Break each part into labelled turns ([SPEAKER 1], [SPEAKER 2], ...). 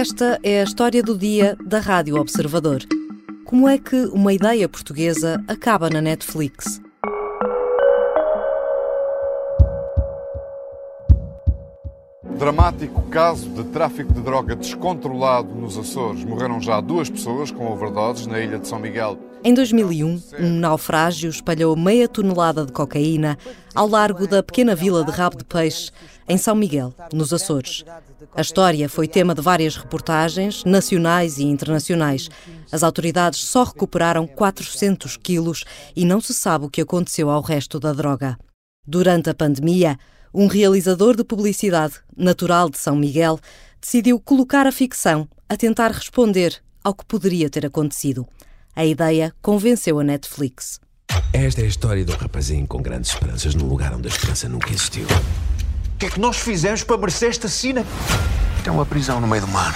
[SPEAKER 1] Esta é a história do dia da Rádio Observador. Como é que uma ideia portuguesa acaba na Netflix?
[SPEAKER 2] Dramático caso de tráfico de droga descontrolado nos Açores. Morreram já duas pessoas com overdoses na ilha de São Miguel.
[SPEAKER 1] Em 2001, um naufrágio espalhou meia tonelada de cocaína ao largo da pequena vila de Rabo de Peixe, em São Miguel, nos Açores. A história foi tema de várias reportagens, nacionais e internacionais. As autoridades só recuperaram 400 quilos e não se sabe o que aconteceu ao resto da droga. Durante a pandemia, um realizador de publicidade, natural de São Miguel, decidiu colocar a ficção a tentar responder ao que poderia ter acontecido. A ideia convenceu a Netflix.
[SPEAKER 3] Esta é a história de um rapazinho com grandes esperanças num lugar onde a esperança nunca existiu.
[SPEAKER 4] O que é que nós fizemos para merecer esta sina?
[SPEAKER 3] Isto é uma prisão no meio do mar.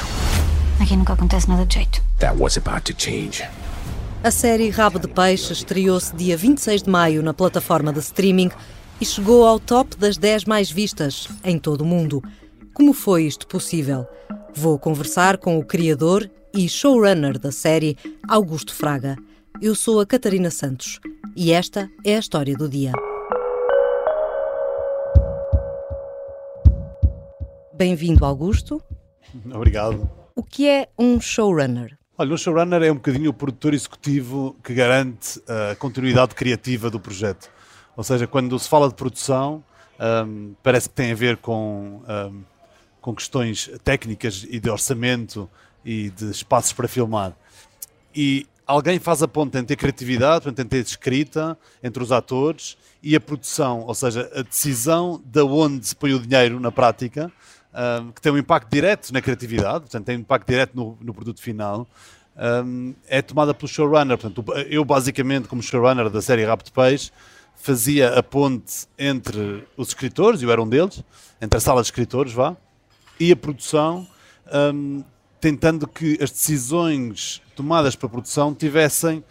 [SPEAKER 5] Aqui nunca acontece nada de jeito.
[SPEAKER 3] That was about to change.
[SPEAKER 1] A série Rabo de Peixe estreou-se dia 26 de maio na plataforma de streaming e chegou ao top das 10 mais vistas em todo o mundo. Como foi isto possível? Vou conversar com o criador e showrunner da série, Augusto Fraga. Eu sou a Catarina Santos e esta é a história do dia. Bem-vindo, Augusto.
[SPEAKER 6] Obrigado.
[SPEAKER 1] O que é um showrunner?
[SPEAKER 6] Olha, um showrunner é um bocadinho o produtor executivo que garante a continuidade criativa do projeto. Ou seja, quando se fala de produção, um, parece que tem a ver com, um, com questões técnicas e de orçamento e de espaços para filmar. E alguém faz a ponta entre a criatividade, entre a escrita, entre os atores e a produção, ou seja, a decisão de onde se põe o dinheiro na prática, um, que tem um impacto direto na criatividade, portanto, tem um impacto direto no, no produto final, um, é tomada pelo showrunner. Portanto, eu, basicamente, como showrunner da série Rap de Peixe, fazia a ponte entre os escritores, eu era um deles, entre a sala de escritores, vá, e a produção, um, tentando que as decisões tomadas para a produção tivessem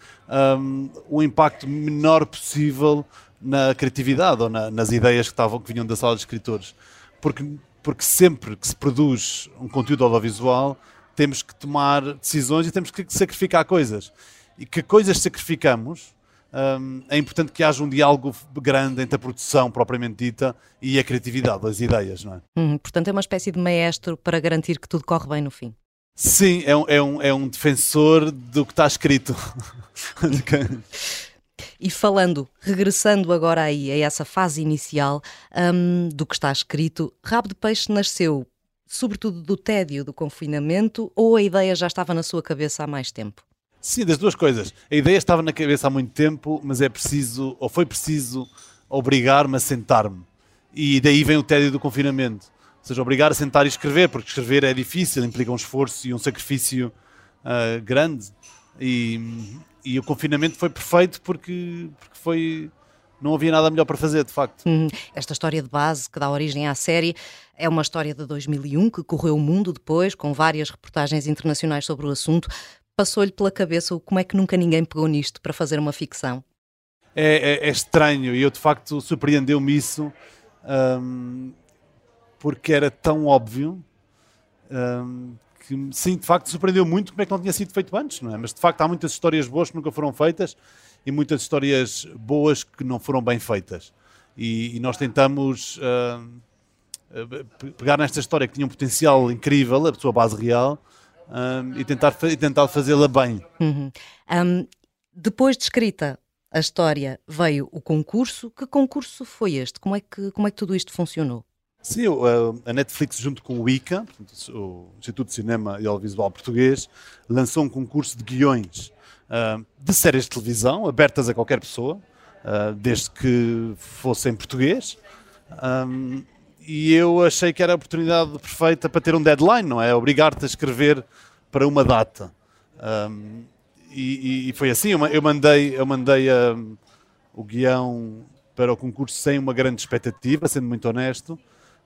[SPEAKER 6] um, o impacto menor possível na criatividade ou na, nas ideias que, estavam, que vinham da sala de escritores. Porque, porque sempre que se produz um conteúdo audiovisual, temos que tomar decisões e temos que sacrificar coisas. E que coisas sacrificamos, um, é importante que haja um diálogo grande entre a produção propriamente dita e a criatividade, as ideias, não é?
[SPEAKER 1] Hum, portanto, é uma espécie de maestro para garantir que tudo corre bem no fim.
[SPEAKER 6] Sim, é um, é um, é um defensor do que está escrito.
[SPEAKER 1] e falando, regressando agora aí a essa fase inicial um, do que está escrito, Rabo de Peixe nasceu sobretudo do tédio do confinamento ou a ideia já estava na sua cabeça há mais tempo?
[SPEAKER 6] Sim, das duas coisas. A ideia estava na cabeça há muito tempo, mas é preciso, ou foi preciso, obrigar-me a sentar-me. E daí vem o tédio do confinamento. Seja, obrigar a sentar e escrever, porque escrever é difícil, implica um esforço e um sacrifício uh, grande. E, e, o confinamento foi perfeito porque, porque foi. Não havia nada melhor para fazer, de facto.
[SPEAKER 1] Hum, esta história de base que dá origem à série é uma história de 2001 que correu o mundo depois, com várias reportagens internacionais sobre o assunto passou-lhe pela cabeça como é que nunca ninguém pegou nisto para fazer uma ficção?
[SPEAKER 6] É, é, é estranho e eu de facto surpreendeu-me isso um, porque era tão óbvio um, que sim, de facto surpreendeu muito como é que não tinha sido feito antes, não é? Mas de facto há muitas histórias boas que nunca foram feitas e muitas histórias boas que não foram bem feitas. E, e nós tentamos uh, pegar nesta história que tinha um potencial incrível, a sua base real, um, e tentar, tentar fazê-la bem.
[SPEAKER 1] Uhum. Um, depois de escrita a história, veio o concurso. Que concurso foi este? Como é que, como é que tudo isto funcionou?
[SPEAKER 6] Sim, a Netflix, junto com o ICA, o Instituto de Cinema e Audiovisual Português, lançou um concurso de guiões de séries de televisão, abertas a qualquer pessoa, desde que fosse em português e eu achei que era a oportunidade perfeita para ter um deadline, não é? Obrigar-te a escrever para uma data. E, e, foi assim, eu mandei, eu mandei o guião para o concurso sem uma grande expectativa, sendo muito honesto,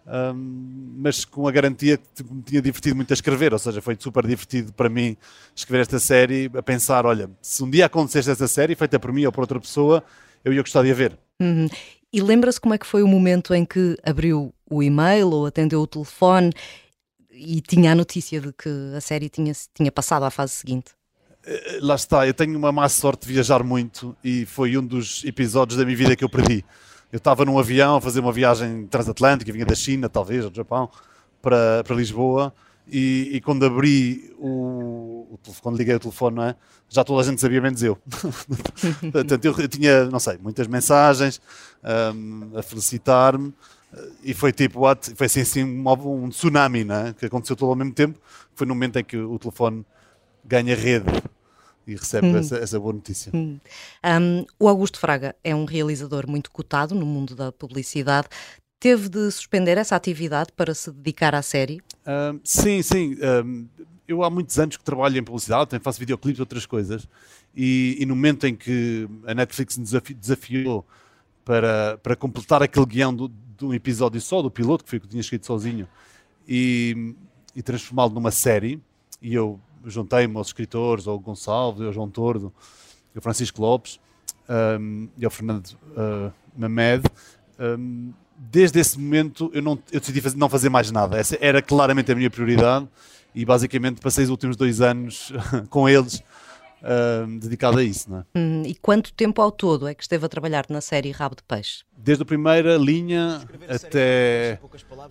[SPEAKER 6] um, mas com a garantia que me tinha divertido muito a escrever, ou seja, foi super divertido para mim escrever esta série, a pensar, olha, se um dia acontecesse esta série, feita por mim ou por outra pessoa, eu ia gostar de a ver.
[SPEAKER 1] Uhum. E lembra-se como é que foi o momento em que abriu o e-mail ou atendeu o telefone e tinha a notícia de que a série tinha, tinha passado à fase seguinte.
[SPEAKER 6] Eh, lá está, eu tenho uma má sorte de viajar muito e foi um dos episódios da minha vida que eu perdi. Eu estava num avião a fazer uma viagem transatlântica, vinha da China, talvez, ou do Japão, para, para Lisboa, e, e quando abri o, o, quando liguei o telefone, é? já toda a gente sabia, menos eu. Portanto, eu, eu, tinha, não sei, muitas mensagens um, a felicitar-me, e foi tipo, what? foi assim, assim um, um tsunami, é? que aconteceu todo ao mesmo tempo. Foi no momento em que o telefone ganha rede e recebe hum. essa, essa, boa notícia. Hum.
[SPEAKER 1] Um, o Augusto Fraga é um realizador muito cotado no mundo da publicidade. Teve de suspender essa atividade para se dedicar à série?
[SPEAKER 6] Um, sim, sim. Um, eu há muitos anos que trabalho em publicidade, também faço videoclipes e outras coisas. E, e, no momento em que a Netflix me desafi desafiou para, para completar aquele guião do, de um episódio só, do piloto, que foi o que eu tinha escrito sozinho, e, e transformá-lo numa série, e eu juntei-me aos escritores, ao Gonçalves, ao João Tordo, ao Francisco Lopes um, e ao Fernando uh, Mamed. Um, desde esse momento eu, não, eu decidi fazer, não fazer mais nada. Essa era claramente a minha prioridade e basicamente passei os últimos dois anos com eles uh, dedicado a isso. Não é?
[SPEAKER 1] Hum, e quanto tempo ao todo é que esteve a trabalhar na série Rabo de Peixe?
[SPEAKER 6] Desde a primeira linha até,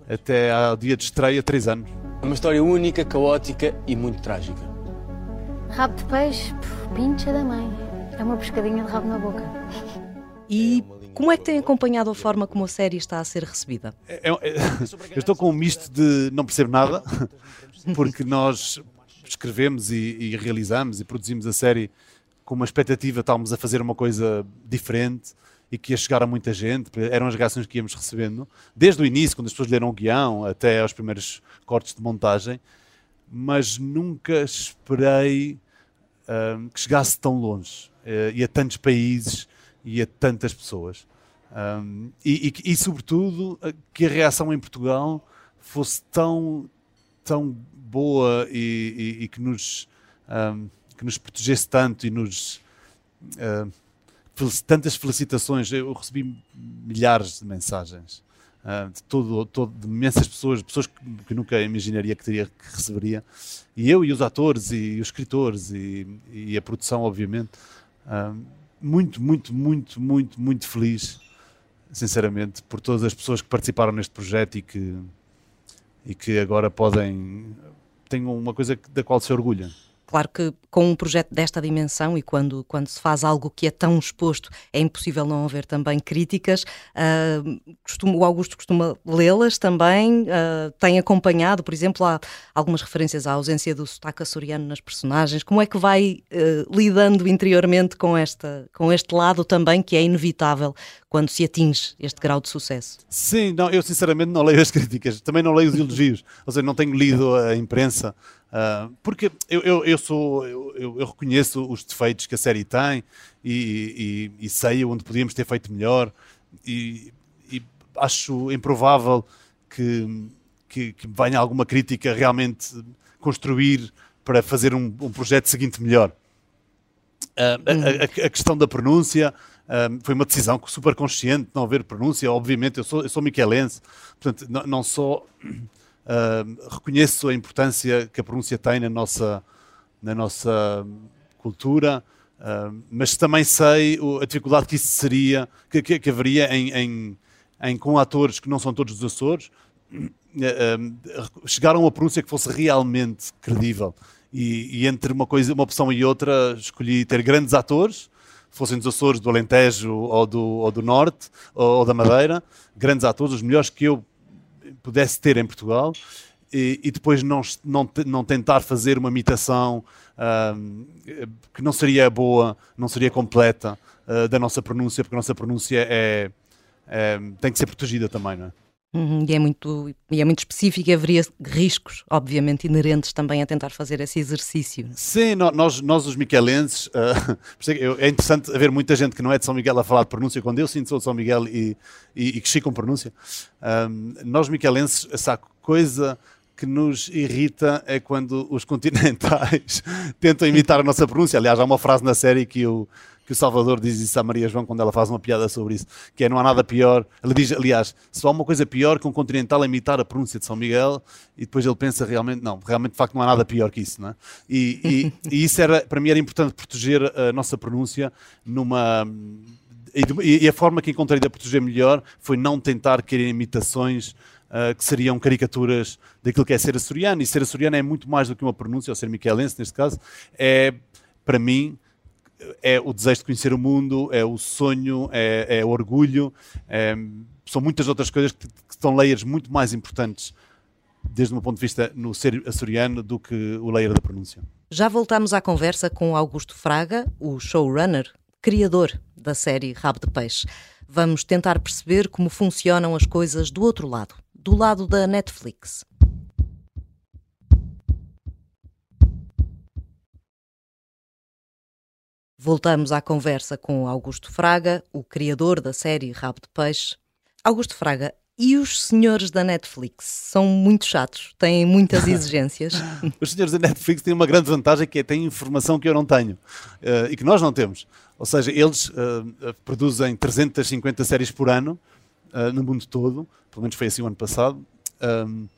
[SPEAKER 6] até ao dia de estreia, três anos.
[SPEAKER 7] Uma história única, caótica e muito trágica.
[SPEAKER 5] Rabo de peixe, pincha da mãe. É uma pescadinha de rabo na boca.
[SPEAKER 1] E como é que tem acompanhado a forma como a série está a ser recebida?
[SPEAKER 6] É, é, eu estou com um misto de não percebo nada, porque nós escrevemos e, e realizamos e produzimos a série com uma expectativa, estávamos a fazer uma coisa diferente e que ia chegar a muita gente, eram as reações que íamos recebendo, desde o início, quando as pessoas leram o guião, até aos primeiros cortes de montagem, mas nunca esperei uh, que chegasse tão longe, uh, e a tantos países, e a tantas pessoas. Um, e, e, e, sobretudo, que a reação em Portugal fosse tão, tão boa e, e que, nos, um, que nos protegesse tanto e nos uh, tantas felicitações. Eu recebi milhares de mensagens uh, de, todo, todo, de imensas pessoas, pessoas que, que, nunca imaginaria que, teria, que receberia. E eu e os atores e os escritores e, e a produção, obviamente. Uh, muito, muito, muito, muito, muito feliz, sinceramente, por todas as pessoas que participaram neste projeto e que, e que agora podem. têm uma coisa da qual se orgulham.
[SPEAKER 1] Claro que com um projeto desta dimensão e quando, quando se faz algo que é tão exposto, é impossível não haver também críticas. Uh, o Augusto costuma lê-las também, uh, tem acompanhado, por exemplo, há algumas referências à ausência do sotaque açoriano nas personagens. Como é que vai uh, lidando interiormente com, esta, com este lado também que é inevitável quando se atinge este grau de sucesso?
[SPEAKER 6] Sim, não, eu sinceramente não leio as críticas, também não leio os elogios, ou seja, não tenho lido a imprensa. Uh, porque eu, eu, eu sou eu, eu, reconheço os defeitos que a série tem e, e, e sei onde podíamos ter feito melhor e, e acho improvável que, que, que, venha alguma crítica realmente construir para fazer um, um projeto seguinte melhor. Uh, a, a, a, questão da pronúncia uh, foi uma decisão super consciente, não haver pronúncia. Obviamente, eu sou, eu sou miquelense, portanto, não, não só uh, reconheço a importância que a pronúncia tem na nossa, na nossa cultura, uh, mas também sei a dificuldade que isso seria, que, que, que haveria em, em, em, com atores que não são todos dos Açores, uh, chegar a uma pronúncia que fosse realmente credível. E, e, entre uma coisa, uma opção e outra, escolhi ter grandes atores, fossem dos Açores, do Alentejo ou do, ou do Norte ou, ou da Madeira, grandes atores, os melhores que eu pudesse ter em Portugal e, e depois não, não, não, tentar fazer uma imitação que não seria boa, não seria completa uh, da nossa pronúncia, porque a nossa pronúncia é, é, tem que ser protegida também, não é?
[SPEAKER 1] Uhum, e, é muito, e é muito específico e haveria riscos, obviamente, inerentes também a tentar fazer esse exercício.
[SPEAKER 6] Sim, nós, nós os miquelenses, uh, é interessante haver muita gente que não é de São Miguel a falar de pronúncia, quando eu sinto sou de São Miguel e, e, e cresci com pronúncia. Um, nós miquelenses, essa coisa que nos irrita é quando os continentais tentam imitar a nossa pronúncia. Aliás, há uma frase na série que eu, que o Salvador diz isso à Maria João quando ela faz uma piada sobre isso, que é não há nada pior. Ele diz, aliás, só há uma coisa pior que um continental imitar a pronúncia de São Miguel e depois ele pensa realmente, não, realmente de facto não há nada pior que isso, não é? E, e, e isso era, para mim era importante proteger a nossa pronúncia numa e, e, a forma que encontrei de a proteger melhor foi não tentar querer imitações uh, que seriam caricaturas daquilo que é ser açoriano. E ser açoriano é muito mais do que uma pronúncia, ou ser miquelense neste caso. É, para mim, é o desejo de conhecer o mundo, é o sonho, é, é o orgulho. É, são muitas outras coisas que, que estão layers muito mais importantes desde o meu ponto de vista, no ser açoriano do que o layer da pronúncia.
[SPEAKER 1] Já voltamos à conversa com Augusto Fraga, o showrunner criador da série Rabo de Peixe. Vamos tentar perceber como funcionam as coisas do outro lado, do lado da Netflix. Voltamos à conversa com Augusto Fraga, o criador da série Rabo de Peixe. Augusto Fraga, e os senhores da Netflix são muito chatos, têm muitas exigências.
[SPEAKER 6] os senhores da Netflix têm uma grande vantagem que é têm informação que eu não tenho uh, e que nós não temos. Ou seja, eles uh, produzem 350 séries por ano uh, no mundo todo, pelo menos foi assim o ano passado, um,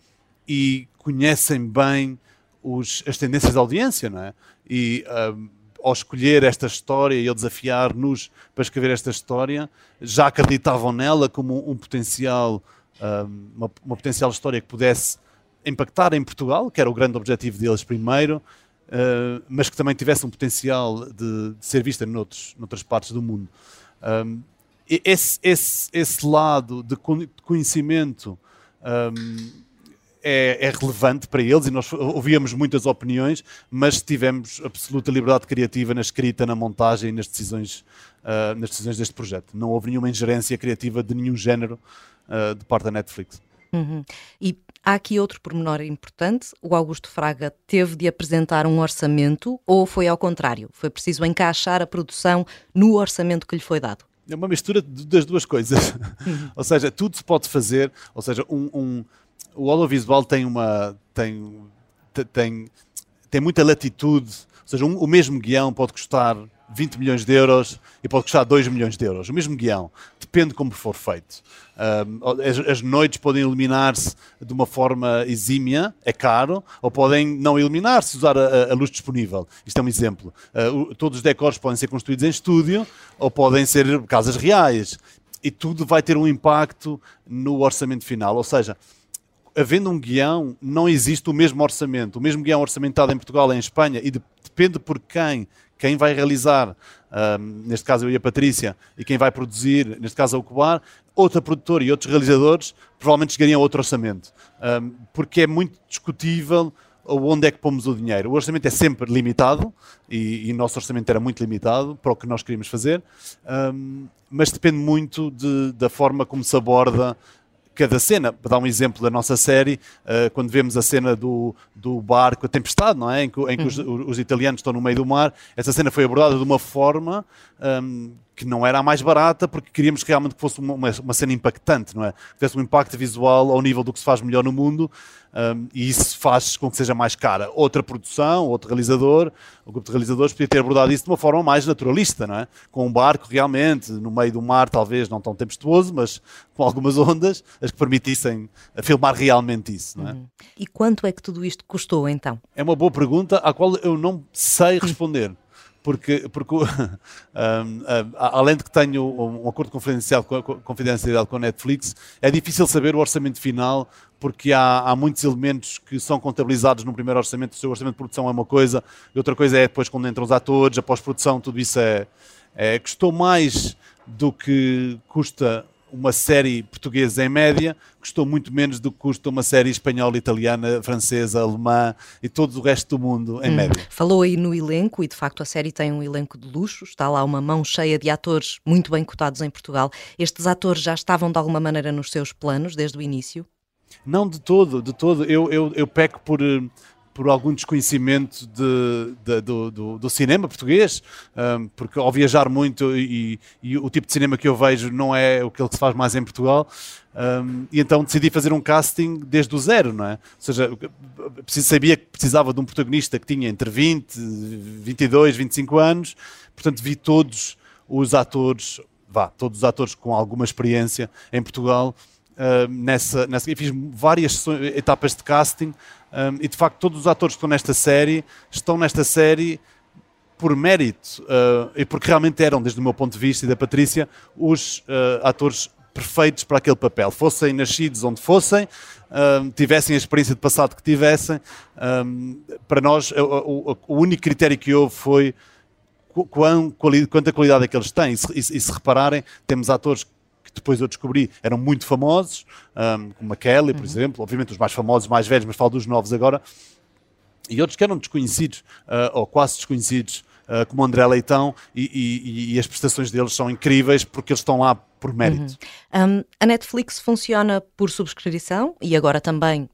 [SPEAKER 6] e conhecem bem os, as tendências da audiência, não é? E um, ao escolher esta história e ao desafiar-nos para escrever esta história, já acreditavam nela como um potencial, uma, uma, potencial história que pudesse impactar em Portugal, que era o grande objetivo deles primeiro, uh, mas que também tivesse um potencial de, de ser vista noutros, noutras partes do mundo. Um, esse, esse, esse lado de conhecimento é, é, relevante para eles e nós ouvíamos muitas opiniões, mas tivemos absoluta liberdade criativa na escrita, na montagem e nas decisões, uh, nas decisões deste projeto. Não houve nenhuma ingerência criativa de nenhum género uh, de parte da Netflix.
[SPEAKER 1] Uhum. E há aqui outro pormenor importante: o Augusto Fraga teve de apresentar um orçamento ou foi ao contrário? Foi preciso encaixar a produção no orçamento que lhe foi dado?
[SPEAKER 6] É uma mistura das duas coisas. Uhum. ou seja, tudo se pode fazer, ou seja, um, um o audiovisual tem uma tem, tem, tem muita latitude, ou seja, um, o mesmo guião pode custar 20 milhões de euros e pode custar 2 milhões de euros. O mesmo guião, depende como for feito. Um, as, as, noites podem iluminar-se de uma forma exímia, é caro, ou podem não iluminar-se, usar a, a, luz disponível. Isto é um exemplo. Uh, todos os decors podem ser construídos em estúdio ou podem ser casas reais. E tudo vai ter um impacto no orçamento final. Ou seja, havendo um guião, não existe o mesmo orçamento. O mesmo guião orçamentado em Portugal e em Espanha, e de, depende por quem, quem vai realizar, neste caso eu e a Patrícia, e quem vai produzir, neste caso a Ocubar, outra produtora e outros realizadores provavelmente chegariam a outro orçamento. Porque é muito discutível onde é que pomos o dinheiro. O orçamento é sempre limitado e, e o nosso orçamento era muito limitado para o que nós queríamos fazer, um, mas depende muito de, da forma como se aborda cada cena. Para dar um exemplo da nossa série, uh, quando vemos a cena do, do barco, a tempestade, não é? Em que, em que uhum. os, os, italianos estão no meio do mar, essa cena foi abordada de uma forma um, que não era a mais barata, porque queríamos realmente que fosse uma, uma, uma, cena impactante, não é? Que tivesse um impacto visual ao nível do que se faz melhor no mundo, um, e isso faz com que seja mais cara. Outra produção, outro realizador, o grupo de realizadores podia ter abordado isso de uma forma mais naturalista, não é? Com um barco realmente no meio do mar, talvez não tão tempestuoso, mas com algumas ondas, as que permitissem filmar realmente isso, não é? Uhum.
[SPEAKER 1] E quanto é que tudo isto custou então?
[SPEAKER 6] É uma boa pergunta à qual eu não sei responder porque, porque um, um, além de que tenho um acordo confidencial com, confidencialidade com a Netflix, é difícil saber o orçamento final, porque há, há muitos elementos que são contabilizados no primeiro orçamento. O seu orçamento de produção é uma coisa, e outra coisa é depois quando entram os atores, a pós-produção, tudo isso é, é. Custou mais do que custa uma série portuguesa em média custou muito menos do que custa uma série espanhola, italiana, francesa, alemã e todo o resto do mundo em hum. média.
[SPEAKER 1] Falou aí no elenco e de facto a série tem um elenco de luxo, está lá uma mão cheia de atores muito bem cotados em Portugal. Estes atores já estavam de alguma maneira nos seus planos desde o início?
[SPEAKER 6] Não, de todo, de todo. Eu, eu, eu peco por eh, por algum desconhecimento de, de, do, do, do, cinema português, um, porque ao viajar muito e, e, o tipo de cinema que eu vejo não é o que se faz mais em Portugal, um, e então decidi fazer um casting desde o zero, não é? Ou seja, sabia que precisava de um protagonista que tinha entre 20, 22, 25 anos, portanto vi todos os atores, vá, todos os atores com alguma experiência em Portugal, nessa, nessa, fiz várias etapas de casting um, e de facto todos os atores que estão nesta série estão nesta série por mérito uh, e porque realmente eram, desde o meu ponto de vista e da Patrícia, os uh, atores perfeitos para aquele papel. Fossem nascidos onde fossem, um, tivessem a experiência de passado que tivessem, um, para nós o, o, o, único critério que houve foi quão, quanta qualidade é que eles têm. E se, e, se repararem, temos atores depois eu descobri eram muito famosos, um, como a Kelly, por uhum. exemplo, obviamente os mais famosos, mais velhos, mas falo dos novos agora, e outros que eram desconhecidos, uh, ou quase desconhecidos, uh, como André Leitão, e, e, e, as prestações deles são incríveis porque eles estão lá por mérito.
[SPEAKER 1] Uhum. Um, a Netflix funciona por subscrição e agora também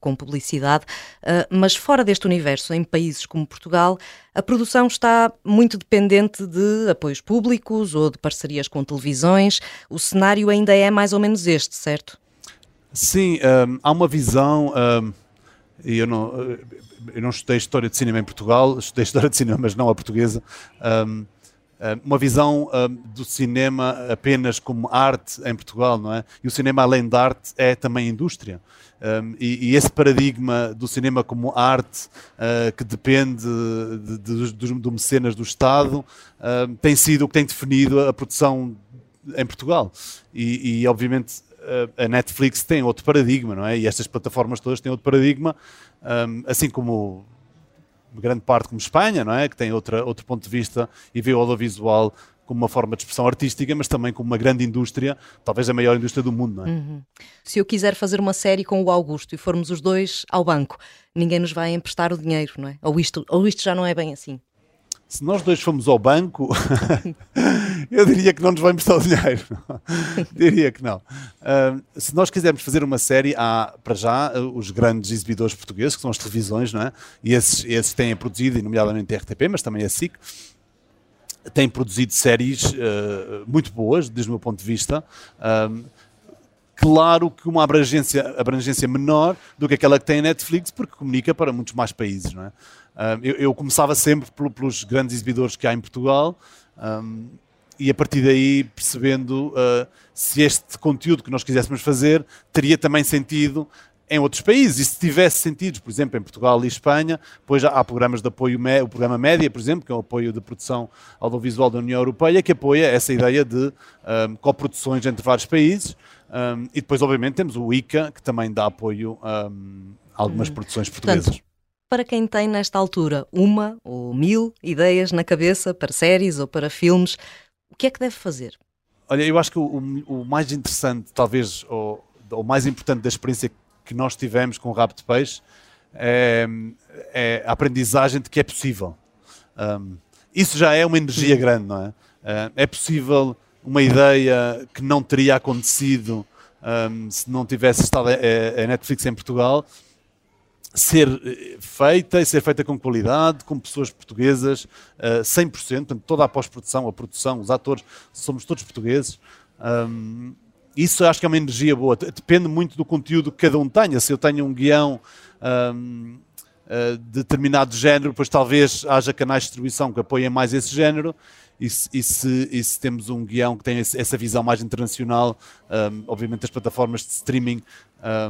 [SPEAKER 1] com publicidade, uh, mas fora deste universo, em países como Portugal, a produção está muito dependente de apoios públicos ou de parcerias com televisões. O cenário ainda é mais ou menos este, certo?
[SPEAKER 6] Sim, um, há uma visão. Um, e eu não, eu não estudei História de Cinema em Portugal, estudei História de Cinema, mas não a portuguesa. Um, uma visão do cinema apenas como arte em Portugal, não é? E o cinema, além de arte, é também indústria. Um, e, e, esse paradigma do cinema como arte uh, que depende de, de, de, de, mecenas do Estado uh, tem sido o que tem definido a produção em Portugal. E, e obviamente a Netflix tem outro paradigma, não é? E estas plataformas todas têm outro paradigma, um, assim como grande parte como Espanha, não é? Que tem outra, outro ponto de vista e vê o audiovisual como uma forma de expressão artística, mas também como uma grande indústria, talvez a maior indústria do mundo. Não é? Uhum.
[SPEAKER 1] Se eu quiser fazer uma série com o Augusto e formos os dois ao banco, ninguém nos vai emprestar o dinheiro, não é? Ou isto, ou isto já não é bem assim?
[SPEAKER 6] Se nós dois fomos ao banco, eu diria que não nos vai emprestar o dinheiro. diria que não. Uh, se nós quisermos fazer uma série, há para já os grandes exibidores portugueses, que são as televisões, não é? E esses, esses têm produzido, nomeadamente a RTP, mas também a SIC, tem produzido séries uh, muito boas, desde o meu ponto de vista. Claro que uma abrangência, abrangência menor do que aquela que tem a Netflix, porque comunica para muitos mais países. Não é? Eu, eu, começava sempre pelos grandes exibidores que há em Portugal. Um, e a partir daí percebendo uh, se este conteúdo que nós quiséssemos fazer teria também sentido em outros países. E se tivesse sentido, por exemplo, em Portugal e Espanha, depois há programas de apoio, o programa Média, por exemplo, que é o apoio de produção audiovisual da União Europeia, que apoia essa ideia de um, coproduções entre vários países. Um, e depois, obviamente, temos o ICA, que também dá apoio um, a algumas hum. produções portuguesas. Portanto,
[SPEAKER 1] para quem tem, nesta altura, uma ou mil ideias na cabeça para séries ou para filmes, o que é que deve fazer?
[SPEAKER 6] Olha, eu acho que o, o mais interessante, talvez, ou o mais importante da experiência que nós tivemos com o rabo de peixe é, é a aprendizagem de que é possível. Um, isso já é uma energia grande, não é? Uh, é possível uma ideia que não teria acontecido um, se não tivesse estado a, a, Netflix em Portugal ser eh, feita e ser feita com qualidade, com pessoas portuguesas, uh, 100%, portanto, toda a pós-produção, a produção, os atores, somos todos portugueses. Um, isso acho que é uma energia boa. Depende muito do conteúdo que cada um tenha. Se eu tenho um guião um, uh, de determinado género, depois talvez haja canais de distribuição que apoiem mais esse género. E se, e se, e se temos um guião que tem essa visão mais internacional, um, obviamente as plataformas de streaming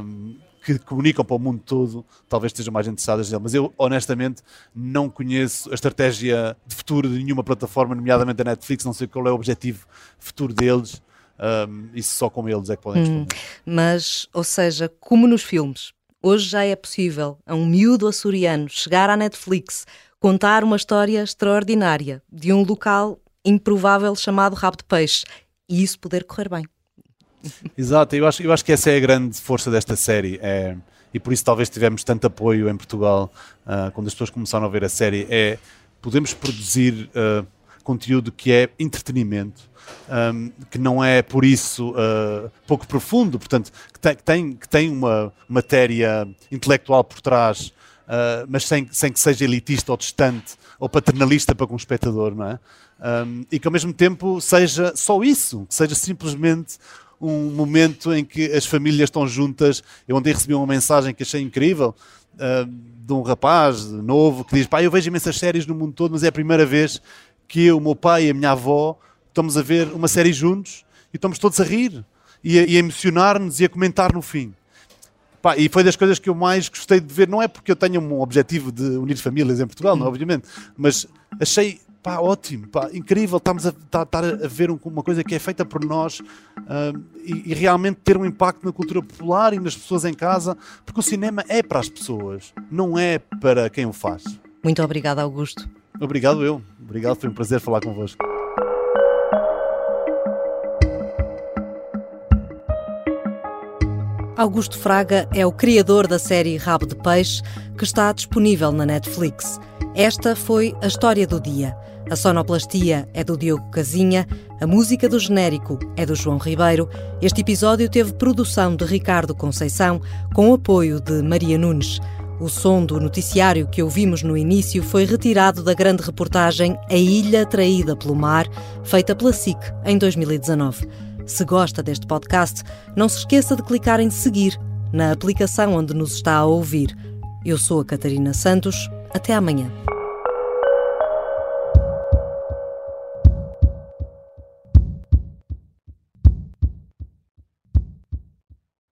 [SPEAKER 6] um, que comunicam para o mundo todo, talvez estejam mais interessadas nele. Mas eu, honestamente, não conheço a estratégia de futuro de nenhuma plataforma, nomeadamente a Netflix, não sei qual é o objetivo futuro deles. Um, isso só com eles é que podem responder. Hum,
[SPEAKER 1] mas, ou seja, como nos filmes, hoje já é possível a um miúdo açoriano chegar à Netflix, contar uma história extraordinária de um local improvável chamado Rabo de Peixe e isso poder correr bem.
[SPEAKER 6] Exato, eu acho, eu acho que essa é a grande força desta série. É, e por isso talvez tivemos tanto apoio em Portugal uh, quando as pessoas começaram a ver a série. É podemos produzir uh, conteúdo que é entretenimento, um, que não é por isso uh, pouco profundo, portanto, que tem, que tem, uma matéria intelectual por trás, uh, mas sem, sem que seja elitista ou distante ou paternalista para com o espectador, não é? Um, e que ao mesmo tempo seja só isso, que seja simplesmente um momento em que as famílias estão juntas. Eu ontem recebi uma mensagem que achei incrível. Uh, de um rapaz novo que diz: Pá, eu vejo imensas séries no mundo todo, mas é a primeira vez que eu, o meu pai e a minha avó estamos a ver uma série juntos e estamos todos a rir e a, a emocionar-nos e a comentar no fim. Pá, e foi das coisas que eu mais gostei de ver. Não é porque eu tenho um objetivo de unir famílias em Portugal, não, obviamente, mas achei pá, ótimo, pá, incrível. Estamos a, tá, estar a ver uma coisa que é feita por nós uh, e, e, realmente ter um impacto na cultura popular e nas pessoas em casa, porque o cinema é para as pessoas, não é para quem o faz.
[SPEAKER 1] Muito obrigado, Augusto.
[SPEAKER 6] Obrigado eu. Obrigado, foi um prazer falar convosco.
[SPEAKER 1] Augusto Fraga é o criador da série Rabo de Peixe, que está disponível na Netflix. Esta foi a história do dia. A sonoplastia é do Diogo Casinha, a música do genérico é do João Ribeiro. Este episódio teve produção de Ricardo Conceição, com apoio de Maria Nunes. O som do noticiário que ouvimos no início foi retirado da grande reportagem A Ilha Traída pelo Mar, feita pela SIC em 2019. Se gosta deste podcast, não se esqueça de clicar em seguir na aplicação onde nos está a ouvir. Eu sou a Catarina Santos. Até amanhã.